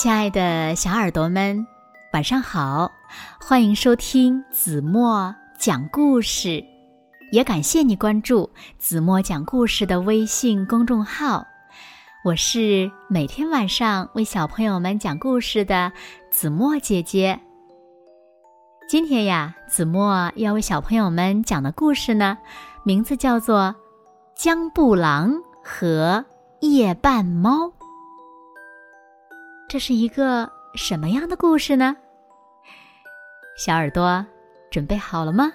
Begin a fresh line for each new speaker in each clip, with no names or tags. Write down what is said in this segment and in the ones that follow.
亲爱的小耳朵们，晚上好！欢迎收听子墨讲故事，也感谢你关注子墨讲故事的微信公众号。我是每天晚上为小朋友们讲故事的子墨姐姐。今天呀，子墨要为小朋友们讲的故事呢，名字叫做《江布郎和夜半猫》。这是一个什么样的故事呢？小耳朵准备好了吗？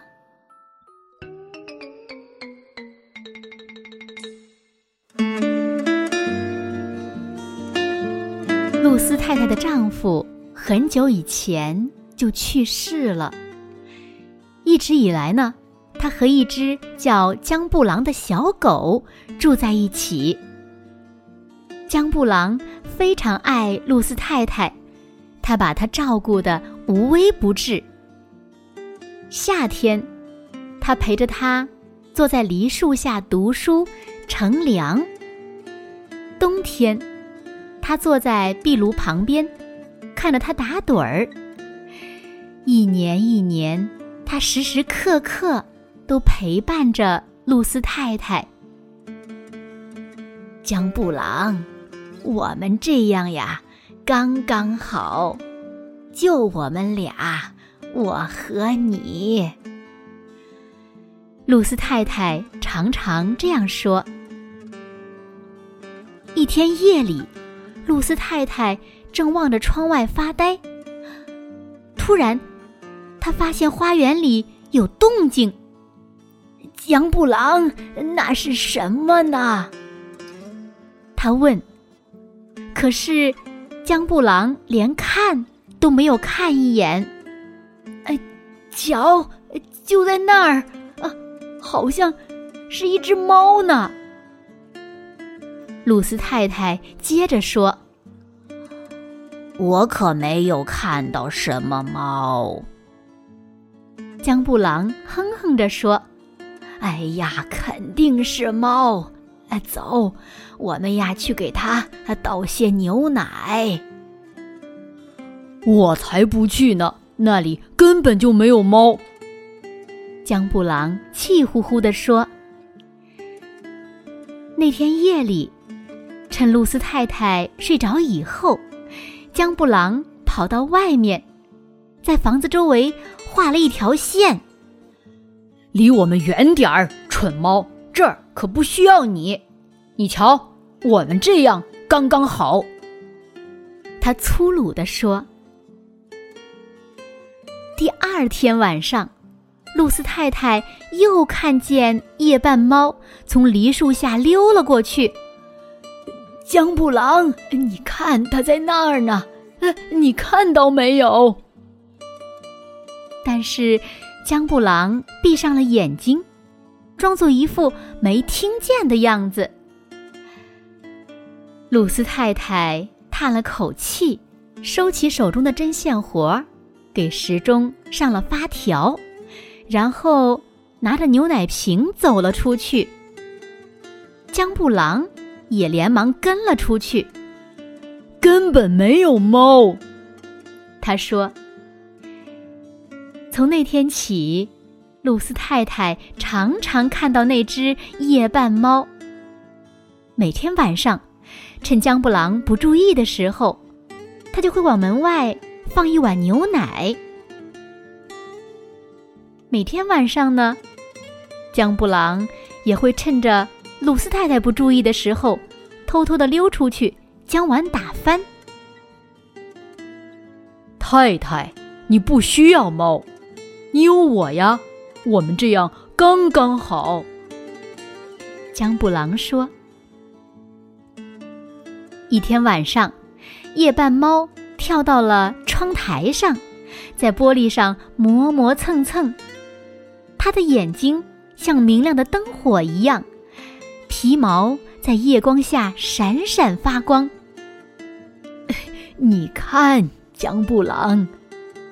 露丝太太的丈夫很久以前就去世了。一直以来呢，他和一只叫江布郎的小狗住在一起。江布郎非常爱露丝太太，他把她照顾的无微不至。夏天，他陪着她坐在梨树下读书乘凉；冬天，他坐在壁炉旁边，看着她打盹儿。一年一年，他时时刻刻都陪伴着露丝太太。江布郎。我们这样呀，刚刚好，就我们俩，我和你。露丝太太常常这样说。一天夜里，露丝太太正望着窗外发呆，突然，她发现花园里有动静。江布郎，那是什么呢？他问。可是，江布郎连看都没有看一眼。哎，瞧，就在那儿，啊，好像是一只猫呢。露丝太太接着说：“
我可没有看到什么猫。”
江布郎哼哼着说：“哎呀，肯定是猫。”哎，走，我们呀去给他倒些牛奶。
我才不去呢，那里根本就没有猫。
江布朗气呼呼地说。那天夜里，趁露丝太太睡着以后，江布朗跑到外面，在房子周围画了一条线。
离我们远点儿，蠢猫。这儿可不需要你，你瞧，我们这样刚刚好。
他粗鲁地说。第二天晚上，露丝太太又看见夜半猫从梨树下溜了过去。
江布郎，你看它在那儿呢，你看到没有？
但是江布郎闭上了眼睛。装作一副没听见的样子。露丝太太叹了口气，收起手中的针线活，给时钟上了发条，然后拿着牛奶瓶走了出去。江布郎也连忙跟了出去。
根本没有猫，
他说。从那天起。露丝太太常常看到那只夜半猫。每天晚上，趁江布朗不注意的时候，他就会往门外放一碗牛奶。每天晚上呢，江布朗也会趁着鲁斯太太不注意的时候，偷偷的溜出去将碗打翻。
太太，你不需要猫，你有我呀。我们这样刚刚好。
江布朗说：“一天晚上，夜半猫跳到了窗台上，在玻璃上磨磨蹭蹭。它的眼睛像明亮的灯火一样，皮毛在夜光下闪闪发光。
你看，江布郎，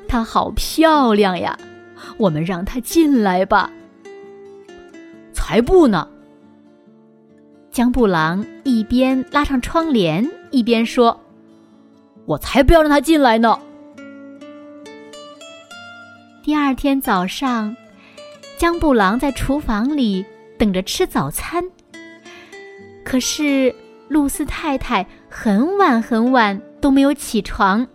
它好漂亮呀！”我们让他进来吧。
才不呢！
江布郎一边拉上窗帘，一边说：“
我才不要让他进来呢。
第二天早上，江布郎在厨房里等着吃早餐。可是露丝太太很晚很晚都没有起床。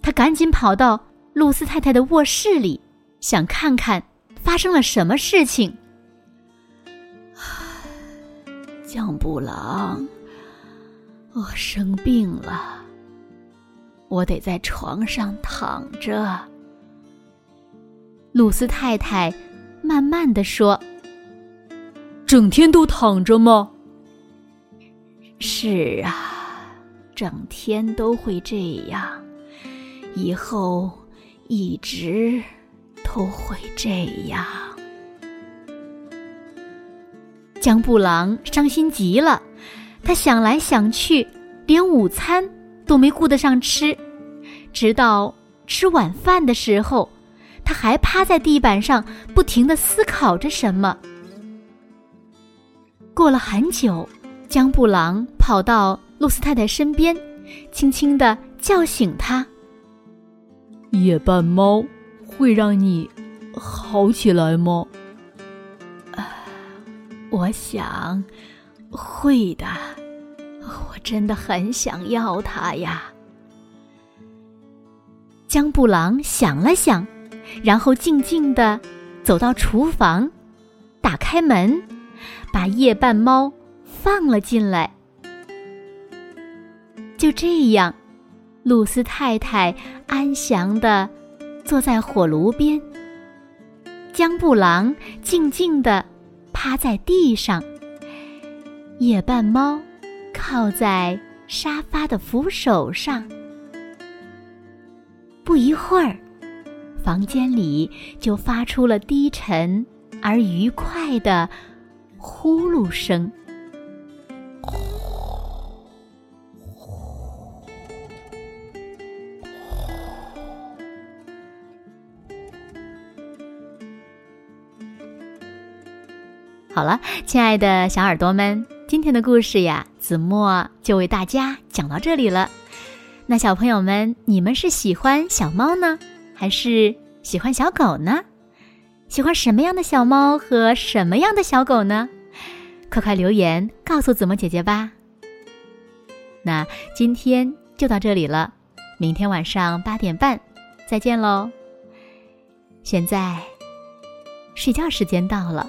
他赶紧跑到露丝太太的卧室里，想看看发生了什么事情。
江布郎，我生病了，我得在床上躺着。
鲁斯太太慢慢的说：“
整天都躺着吗？”“
是啊，整天都会这样，以后一直都会这样。”
江布朗伤心极了，他想来想去，连午餐都没顾得上吃，直到吃晚饭的时候，他还趴在地板上不停的思考着什么。过了很久，江布朗跑到露丝太太身边，轻轻的叫醒她：“
夜半猫会让你好起来吗？”
我想，会的。我真的很想要它呀。
江布郎想了想，然后静静的走到厨房，打开门，把夜半猫放了进来。就这样，露丝太太安详的坐在火炉边，江布郎静静的。趴在地上，夜半猫靠在沙发的扶手上。不一会儿，房间里就发出了低沉而愉快的呼噜声。好了，亲爱的小耳朵们，今天的故事呀，子墨就为大家讲到这里了。那小朋友们，你们是喜欢小猫呢，还是喜欢小狗呢？喜欢什么样的小猫和什么样的小狗呢？快快留言告诉子墨姐姐吧。那今天就到这里了，明天晚上八点半再见喽。现在睡觉时间到了。